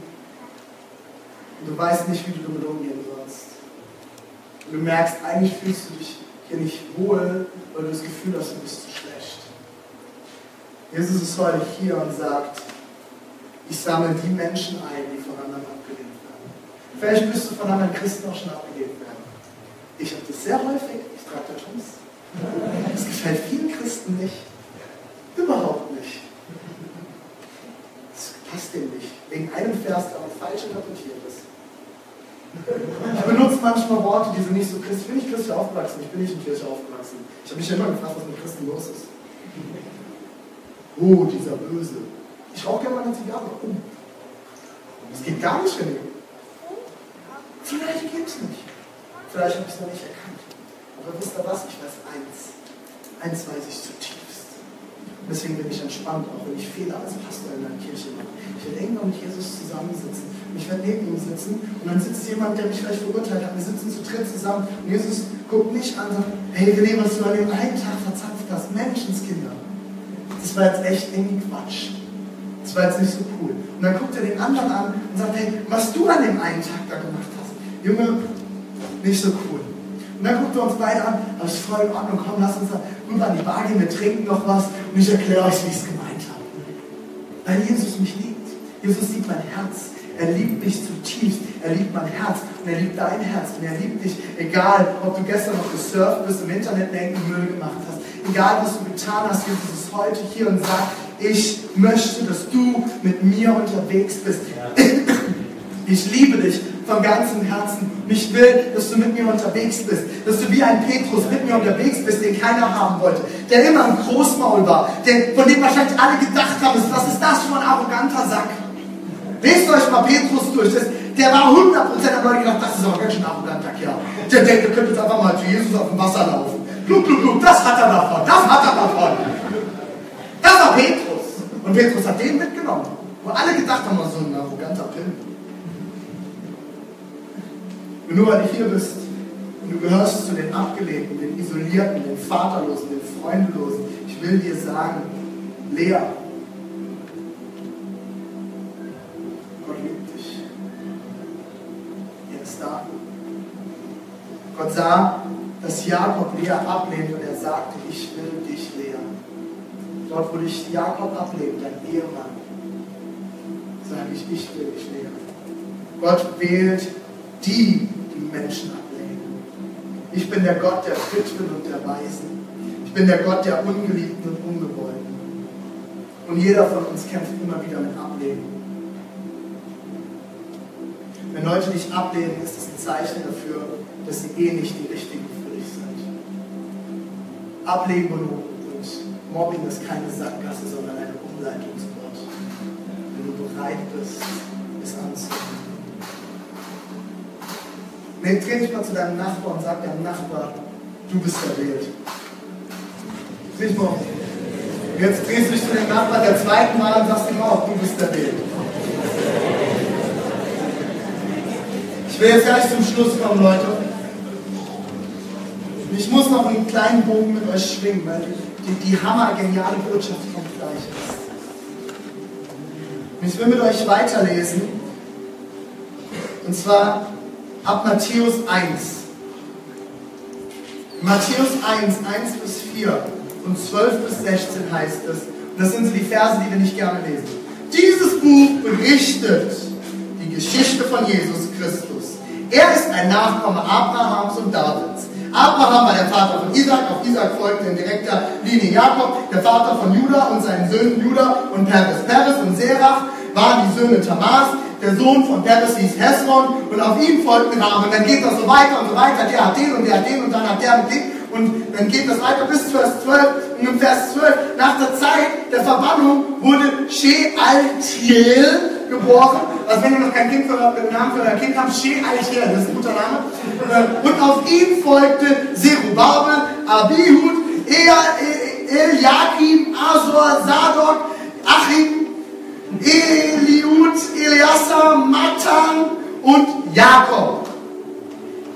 Und du weißt nicht, wie du damit umgehen sollst. Und du merkst, eigentlich fühlst du dich hier nicht wohl, weil du das Gefühl hast, du bist zu schlecht. Jesus ist heute hier und sagt, ich sammle die Menschen ein, die von anderen abgelehnt werden. Vielleicht bist du von anderen Christen auch schon abgelehnt werden. Ich habe das sehr häufig, ich trage Tattoos. Es gefällt vielen Christen nicht. Überhaupt nicht. Das passt dem nicht. Wegen einem Vers, der aber falsch interpretiert ist. Ich benutze manchmal Worte, die sind nicht so christlich. Ich bin nicht christlich aufgewachsen, ich bin nicht in Kirche aufgewachsen. Ich habe mich ja immer gefragt, was mit Christen los ist. Oh, dieser Böse. Ich rauche gerne mal eine Zigarre. Oh. Das geht gar nicht, René. Vielleicht geht es nicht. Vielleicht habe ich es noch nicht erkannt. Aber wisst ihr was? Ich weiß eins. Eins weiß ich zutiefst. Deswegen bin ich entspannt, auch wenn ich Fehler als Pastor in der Kirche mache. Ich werde irgendwann mit Jesus zusammensitzen. Und ich werde neben ihm sitzen und dann sitzt jemand, der mich vielleicht verurteilt hat. Wir sitzen zu dritt zusammen und Jesus guckt mich an und sagt, hey René, was du an dem einen Tag verzapft hast, Menschenskinder. Das war jetzt echt irgendwie Quatsch. Das war jetzt nicht so cool. Und dann guckt er den anderen an und sagt, hey, was du an dem einen Tag da gemacht hast, Junge, nicht so cool. Und dann guckt er uns beide an, aber ist voll in Ordnung, komm, lass uns da rüber an die Bar gehen, wir trinken noch was und ich erkläre euch, wie ich es gemeint habe. Weil Jesus mich liebt. Jesus liebt mein Herz. Er liebt mich zutiefst. Er liebt mein Herz und er liebt dein Herz. Und er liebt dich, egal ob du gestern noch gesurft bist, im Internet einen Müll gemacht hast. Egal was du getan hast, Jesus ist heute hier und sagt, ich möchte, dass du mit mir unterwegs bist. Ich liebe dich von ganzem Herzen. Und ich will, dass du mit mir unterwegs bist. Dass du wie ein Petrus mit mir unterwegs bist, den keiner haben wollte. Der immer ein Großmaul war. Der, von dem wahrscheinlich alle gedacht haben, was ist das für ein arroganter Sack? Lest euch mal Petrus durch. Das, der war 100% am Leute gedacht, das ist aber ganz schön arroganter Kerl. Der denkt, der könnte jetzt einfach mal zu Jesus auf dem Wasser laufen. Blub, blub, blub, das hat er davon, das hat er davon. Das war Petrus. Und Petrus hat den mitgenommen. Wo alle gedacht haben, so ein arroganter Pimp. Und nur weil du hier bist und du gehörst zu den Abgelehnten, den Isolierten, den Vaterlosen, den Freundlosen, ich will dir sagen, Lea, Gott liebt dich. Er ist da. Gott sah, dass Jakob Lea ablehnt und er sagte, ich will dich, Lea. Dort, wo dich Jakob ablehnt, dein Ehemann, sage ich, ich will dich, Lea. Gott wählt die, die Menschen ablehnen. Ich bin der Gott der Witwen und der Weisen. Ich bin der Gott der Ungeliebten und Ungewollten. Und jeder von uns kämpft immer wieder mit Ablehnen. Wenn Leute dich ablehnen, ist das ein Zeichen dafür, dass sie eh nicht die Richtigen für dich sind. Ablehnung und Mobbing ist keine Sackgasse, sondern eine Umleitung zu Gott. Wenn du bereit bist, es anzunehmen. Nee, dreh dich mal zu deinem Nachbarn und sag deinem Nachbar, du bist erwählt. Nicht mal. Jetzt drehst du dich zu dem Nachbarn der zweiten Mal und sagst ihm auch, du bist erwählt. Ich will jetzt gleich zum Schluss kommen, Leute. Ich muss noch einen kleinen Bogen mit euch schwingen, weil die, die hammergeniale Botschaft kommt gleich ich will mit euch weiterlesen. Und zwar ab Matthäus 1. Matthäus 1, 1 bis 4 und 12 bis 16 heißt es, das sind so die Verse, die wir nicht gerne lesen. Dieses Buch berichtet die Geschichte von Jesus Christus. Er ist ein Nachkomme Abrahams und Davids. Abraham war der Vater von Isaac, auf Isaac folgte in direkter Linie Jakob, der Vater von Judah und seinen Söhnen Judah und Peres. Peres und Serach waren die Söhne Tamars, der Sohn von Peres hieß Hesron und auf ihn folgten Ram. Und dann geht das so weiter und so weiter. Der hat den und der hat den und dann hat der mit den. Und dann geht das weiter bis Vers 12. Und im Vers 12, nach der Zeit der Verbannung wurde Shealtiel geboren. Also wenn ihr noch kein Kind für, einen Namen für euer Kind habt, Shealtiel, das ist ein guter Name. Äh, und auf ihn folgte Zerubabel, Abihud, Eliakim, Azor, Sadok, Achim, Eliud, Eliasser, Matan und Jakob.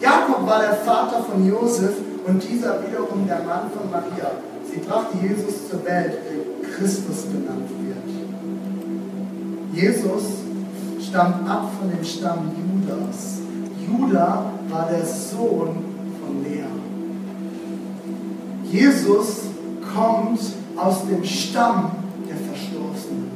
Jakob war der Vater von Josef und dieser wiederum der Mann von Maria. Sie brachte Jesus zur Welt, der Christus genannt wird. Jesus stammt ab von dem Stamm Judas. Judah war der Sohn von Lea. Jesus kommt aus dem Stamm der Verstoßenen.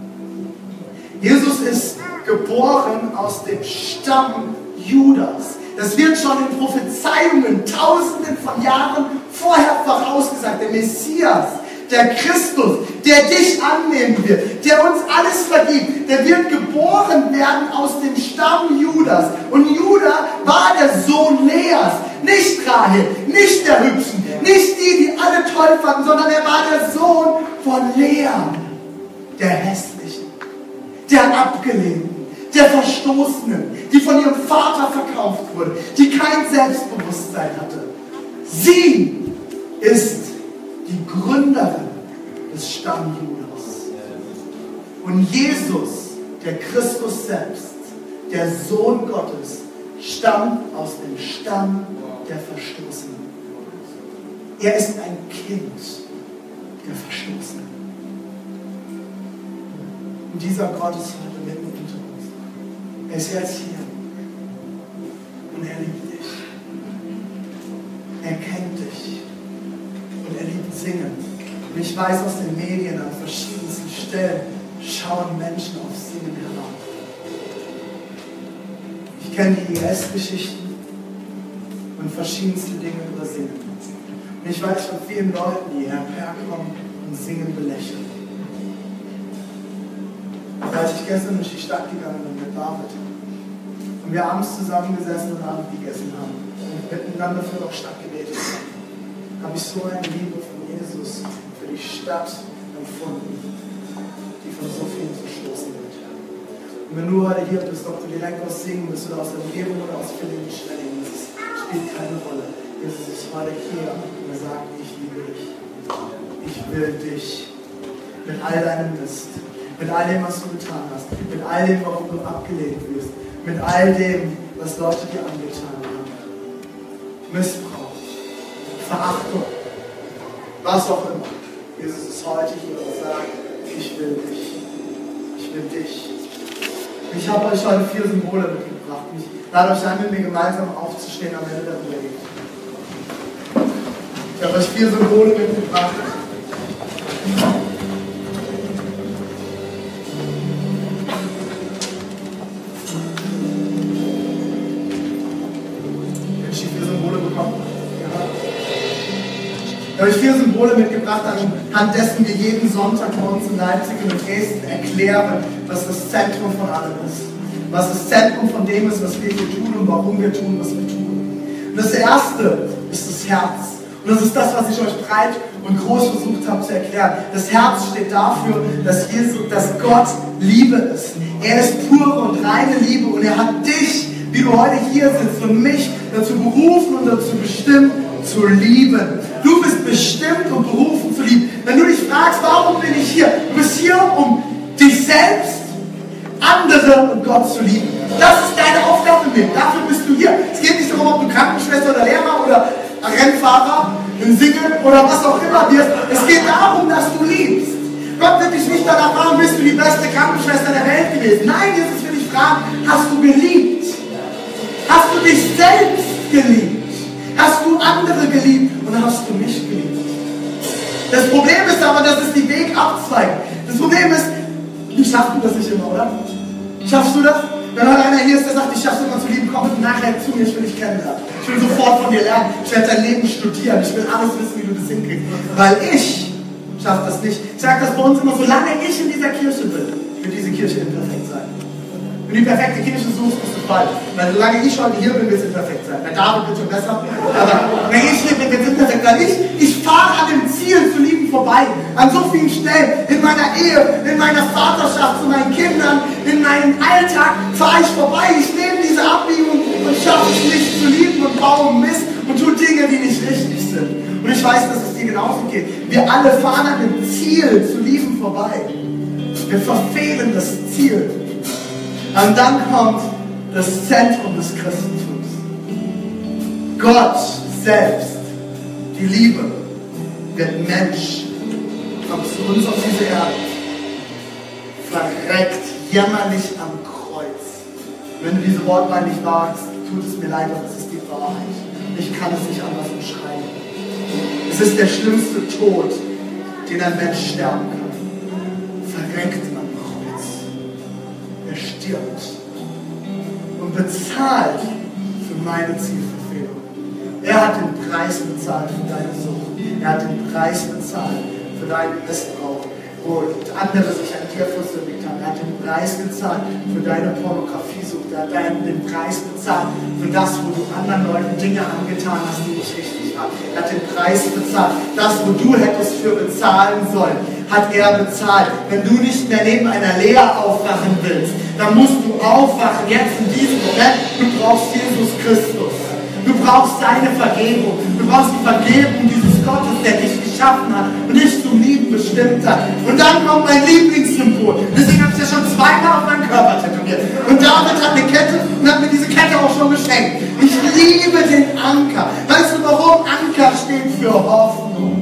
Jesus ist geboren aus dem Stamm Judas. Das wird schon in Prophezeiungen tausenden von Jahren vorher vorausgesagt. Der Messias, der Christus, der dich annehmen wird, der uns alles vergibt, der wird geboren werden aus dem Stamm Judas. Und Judah war der Sohn Leas, nicht Rahel, nicht der Hübschen, nicht die, die alle toll fanden, sondern er war der Sohn von Lea, der Hässlichen, der Abgelehnten, der Verstoßenen, die von ihrem Vater verkauft wurde, die kein Selbstbewusstsein hatte. Sie ist die Gründerin des Stamm Judas. Und Jesus, der Christus selbst, der Sohn Gottes, stammt aus dem Stamm der Verstoßenen. Er ist ein Kind der Verstoßenen. Und dieser Gott ist heute. Er ist jetzt hier. Und er liebt dich. Er kennt dich. Und er liebt Singen. Und ich weiß aus den Medien an verschiedensten Stellen schauen Menschen auf Singen herab. Ich kenne die IS-Geschichten und verschiedenste Dinge über Singen. Und ich weiß von vielen Leuten, die herkommen und Singen belächeln. Als ich gestern durch die Stadt gegangen bin mit David und wir abends zusammengesessen und Abend gegessen haben und miteinander für die Stadt gebetet haben, habe ich so eine Liebe von Jesus für die Stadt empfunden, die von so vielen verstoßen wird. Und wenn du heute hier bist, ob du direkt aus Singen bist oder aus der Umgebung oder aus Philipp Schwenningen, das spielt keine Rolle. Jesus ist heute hier und er sagt, ich liebe dich. Ich will dich mit all deinem Mist mit all dem, was du getan hast, mit all dem, warum du abgelehnt wirst, mit all dem, was Leute dir angetan haben. Missbrauch, Verachtung, was auch immer. Jesus ist heute hier und sagt, ich will dich. Ich will dich. Ich habe euch heute vier Symbole mitgebracht. Ich lade euch ein, mit mir gemeinsam aufzustehen am Ende der Predigt. Ich habe euch vier Symbole mitgebracht. Da habe ich vier Symbole mitgebracht, anhand dessen wir jeden Sonntag bei uns in Leipzig und in Dresden erklären, was das Zentrum von allem ist. Was das Zentrum von dem ist, was wir hier tun und warum wir tun, was wir tun. Und das erste ist das Herz. Und das ist das, was ich euch breit und groß versucht habe zu erklären. Das Herz steht dafür, dass, Jesus, dass Gott Liebe ist. Er ist pure und reine Liebe und er hat dich, wie du heute hier sitzt, und mich dazu berufen und dazu bestimmt, zu lieben. Du bist bestimmt und berufen zu lieben. Wenn du dich fragst, warum bin ich hier? Du bist hier, um dich selbst, andere und Gott zu lieben. Das ist deine Aufgabe mit. Dafür bist du hier. Es geht nicht darum, ob du Krankenschwester oder Lehrer oder Rennfahrer, ein Single oder was auch immer wirst. Es geht darum, dass du liebst. Gott wird dich nicht danach fragen, bist du die beste Krankenschwester der Welt gewesen. Nein, Jesus will dich fragen, hast du geliebt? Hast du dich selbst geliebt? Hast du andere geliebt und hast du mich geliebt. Das Problem ist aber, dass es die Weg abzweigt. Das Problem ist, du schaffst das nicht immer, oder? Schaffst du das? Wenn heute einer hier ist, der sagt, ich schaff's immer zu lieben, komm nachher zu mir, ich will dich kennenlernen. Ich will sofort von dir lernen. Ich werde dein Leben studieren. Ich will alles wissen, wie du das hinkriegst. Weil ich schaffe das nicht. Ich sage das bei uns immer, solange ich in dieser Kirche bin, wird diese Kirche imperfekt sein. Wenn du die perfekte Kirche suchst, bist du falsch. Weil solange ich heute hier bin, wird es perfekt sein. Bei David wird schon besser. Aber wenn ich hier bin, wird es perfekt sein. Ich, ich fahre an dem Ziel zu lieben vorbei. An so vielen Stellen. In meiner Ehe, in meiner Vaterschaft, zu meinen Kindern, in meinem Alltag fahre ich vorbei. Ich nehme diese Abbiegung und schaffe es nicht zu lieben und baue Mist und tue Dinge, die nicht richtig sind. Und ich weiß, dass es dir genauso geht. Wir alle fahren an dem Ziel zu lieben vorbei. Wir verfehlen das Ziel. Und dann kommt das Zentrum des Christentums. Gott selbst, die Liebe, wird Mensch, kommt zu uns auf diese Erde, verreckt jämmerlich am Kreuz. Wenn du diese Wortwahl nicht wagst, tut es mir leid, aber es ist die Wahrheit. Ich kann es nicht anders beschreiben. Es ist der schlimmste Tod, den ein Mensch sterben kann. Verreckt stirbt und bezahlt für meine Zielverfehlung. Er hat den Preis bezahlt für deine Sucht. Er hat den Preis bezahlt für deinen Missbrauch, wo andere sich an dir versündigt haben. Er hat den Preis bezahlt für deine Pornografiesucht. Er hat den Preis bezahlt für das, wo du anderen Leuten Dinge angetan hast, die nicht richtig waren. Er hat den Preis bezahlt. Das, wo du hättest für bezahlen sollen, hat er bezahlt. Wenn du nicht mehr neben einer Lea aufwachen willst, dann musst du aufwachen, jetzt in diesem Moment. Du brauchst Jesus Christus. Du brauchst seine Vergebung. Du brauchst die Vergebung dieses Gottes, der dich geschaffen hat und dich zum Lieben bestimmt hat. Und dann kommt mein Lieblingssymbol. Deswegen habe ich das schon zweimal auf meinen Körper tätowiert. Und David hat eine Kette und hat mir diese Kette auch schon geschenkt. Ich liebe den Anker. Weißt du, warum Anker steht für Hoffnung?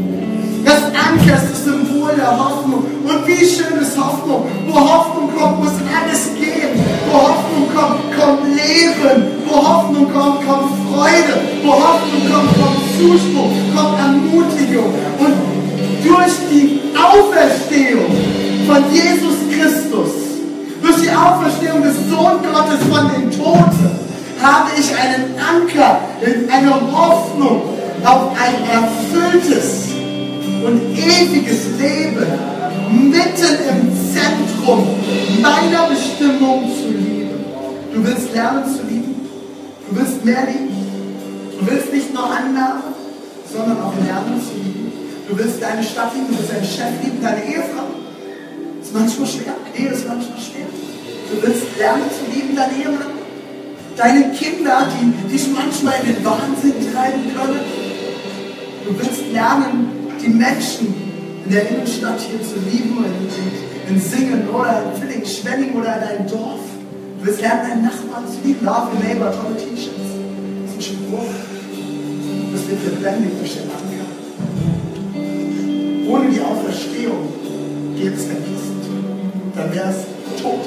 Das Anker ist das Symbol der Hoffnung. Und wie schön ist Hoffnung? Wo Hoffnung kommt, muss alles. Wo Hoffnung kommt, kommt Leben. Wo Hoffnung kommt, kommt Freude. Wo Hoffnung kommt, kommt Zuspruch, kommt Ermutigung. Und durch die von Jesus Christus, durch die Auferstehung des Sohn Gottes von den Toten, habe ich einen Anker, eine Hoffnung auf ein erfülltes und ewiges Leben mitten im Zentrum meiner Bestimmung zu lieben. Du willst lernen zu lieben. Du willst mehr lieben. Du willst nicht nur Annahme, sondern auch lernen zu lieben. Du willst deine Stadt lieben, du willst deinen Chef lieben, deine Ehefrau. Ist manchmal schwer. Ehe ist manchmal schwer. Du willst lernen zu lieben, deine Ehemann. Deine Kinder, die dich manchmal in den Wahnsinn treiben können. Du willst lernen, die Menschen in der Innenstadt hier zu lieben, in, in, in Singen oder in Villingen, Schwenning oder in deinem Dorf. Du willst lernen, deinen Nachbarn zu lieben. Love your neighbor, tolle T-Shirts. Das ist ein Spruch. Das wird lebendig durch den Anker. Ohne die Auferstehung gäbe es kein. Dann wäre es tot.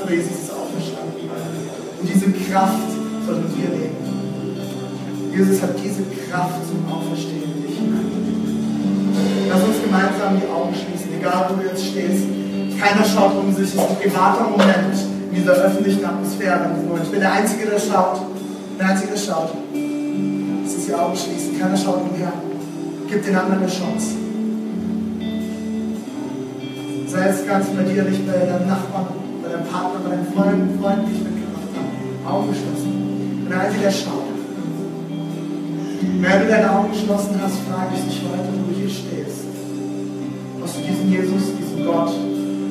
Aber Jesus ist auferstanden. Und diese Kraft sollen wir leben. Jesus hat diese Kraft zum Auferstehen in dich Lass uns gemeinsam die Augen schließen, egal wo du jetzt stehst. Keiner schaut um sich. Es ist ein privater Moment in dieser öffentlichen Atmosphäre. Ich bin der Einzige, der schaut. Der Einzige, der schaut. Lass uns die Augen schließen. Keiner schaut umher. Gib den anderen eine Chance. Sei es ganz bei dir, nicht bei deinem Nachbarn, bei deinem Partner, bei deinen Freunden, Freunden, die ich mitgebracht habe. Augen geschlossen. Und der Einzige, der schaut. Wenn du deine Augen geschlossen hast, frage ich dich heute, wo du hier stehst. Hast du diesen Jesus, diesen Gott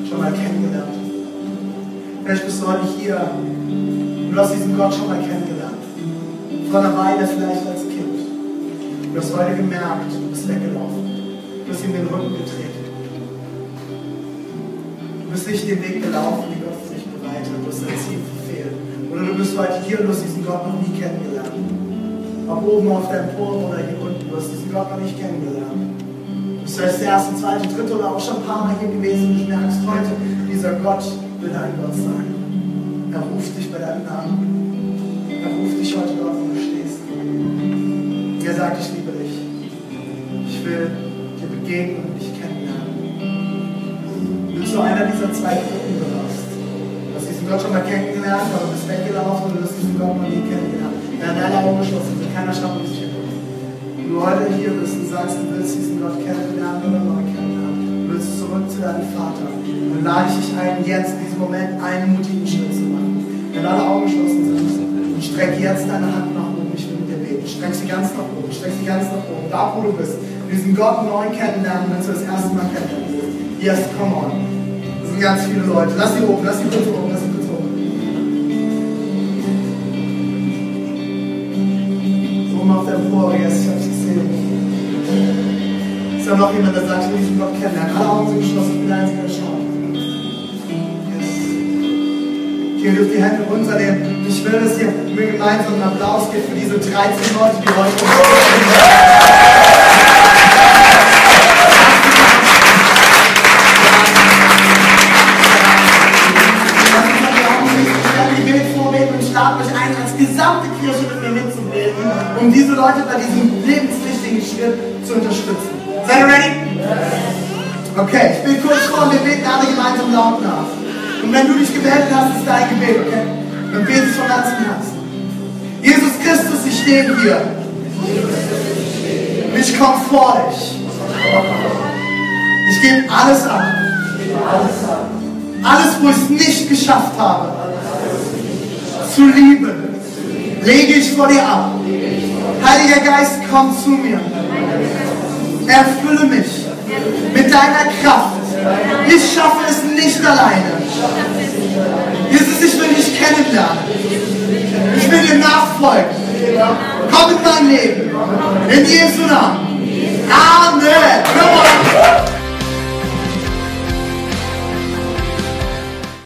schon mal kennengelernt? Vielleicht bist du heute hier und hast diesen Gott schon mal kennengelernt. Vor einer Weile vielleicht als Kind. Du hast heute gemerkt, du bist weggelaufen. Du hast ihm den Rücken getreten. Du bist nicht den Weg gelaufen, wie Gott sich bereitet. Du hast dein Ziel verfehlt. Oder du bist heute hier und hast diesen Gott noch nie kennengelernt ob oben auf deinem Turm oder hier unten. Du hast diesen Gott noch nicht kennengelernt. Vielleicht der erste, zweite, dritte oder auch schon ein paar Mal hier gewesen und du merkst heute, dieser Gott will dein Gott sein. Er ruft dich bei deinem Namen. Er ruft dich heute dort, wo du stehst. Er sagt, ich liebe dich. Ich will dir begegnen und dich kennenlernen. Willst du einer dieser zwei Gruppen gehörst? Du hast diesen Gott schon mal kennengelernt, aber du bist weggelaufen und du hast diesen Gott noch nie kennengelernt. Während alle Augen geschlossen sind, keiner schaut sich hin. Wenn du heute hier bist und sagst, du willst diesen Gott kennenlernen oder neu kennenlernen, du willst zurück zu deinem Vater, dann lade ich dich ein, jetzt in diesem Moment einen mutigen Schritt zu machen. Wenn alle Augen geschlossen sind, und streck jetzt deine Hand nach oben, ich will mit dir beten. Streck sie ganz nach oben, streck sie ganz nach oben, da wo du bist. Diesen Gott neu kennenlernen, wenn du das erste Mal kennenlernst. Yes, come on. Das sind ganz viele Leute. Lass sie oben, lass sie kurz oben, lass sie kurz oben. oben auf der Empore, yes, da noch jemand, der sagt, ich will Gott kennenlernen? Alle Augen sind geschlossen, ich bin der Einzige, schaut. Yes. Hier dürft die Hände runternehmen. Ich will, dass ihr mir gemeinsam einen Applaus gibt für diese 13 Leute, die heute mitzubeten, um diese Leute bei diesem lebenswichtigen Schritt zu unterstützen. Okay, ich bin kurz vor und wir beten alle gemeinsam laut nach. Und wenn du dich gemeldet hast, ist dein Gebet, okay? Dann bete es von ganzem Herzen. Jesus Christus, ich stehe hier. Ich komme vor dich. Ich gebe alles ab. Alles, wo ich es nicht geschafft habe, zu lieben, lege ich vor dir ab. Heiliger Geist, komm zu mir. Erfülle mich deiner Kraft. Ich schaffe es nicht alleine. Jesus, ich will dich kennenlernen. Ich will dir nachfolgen. Komm in mein Leben. In Jesu Namen. Amen.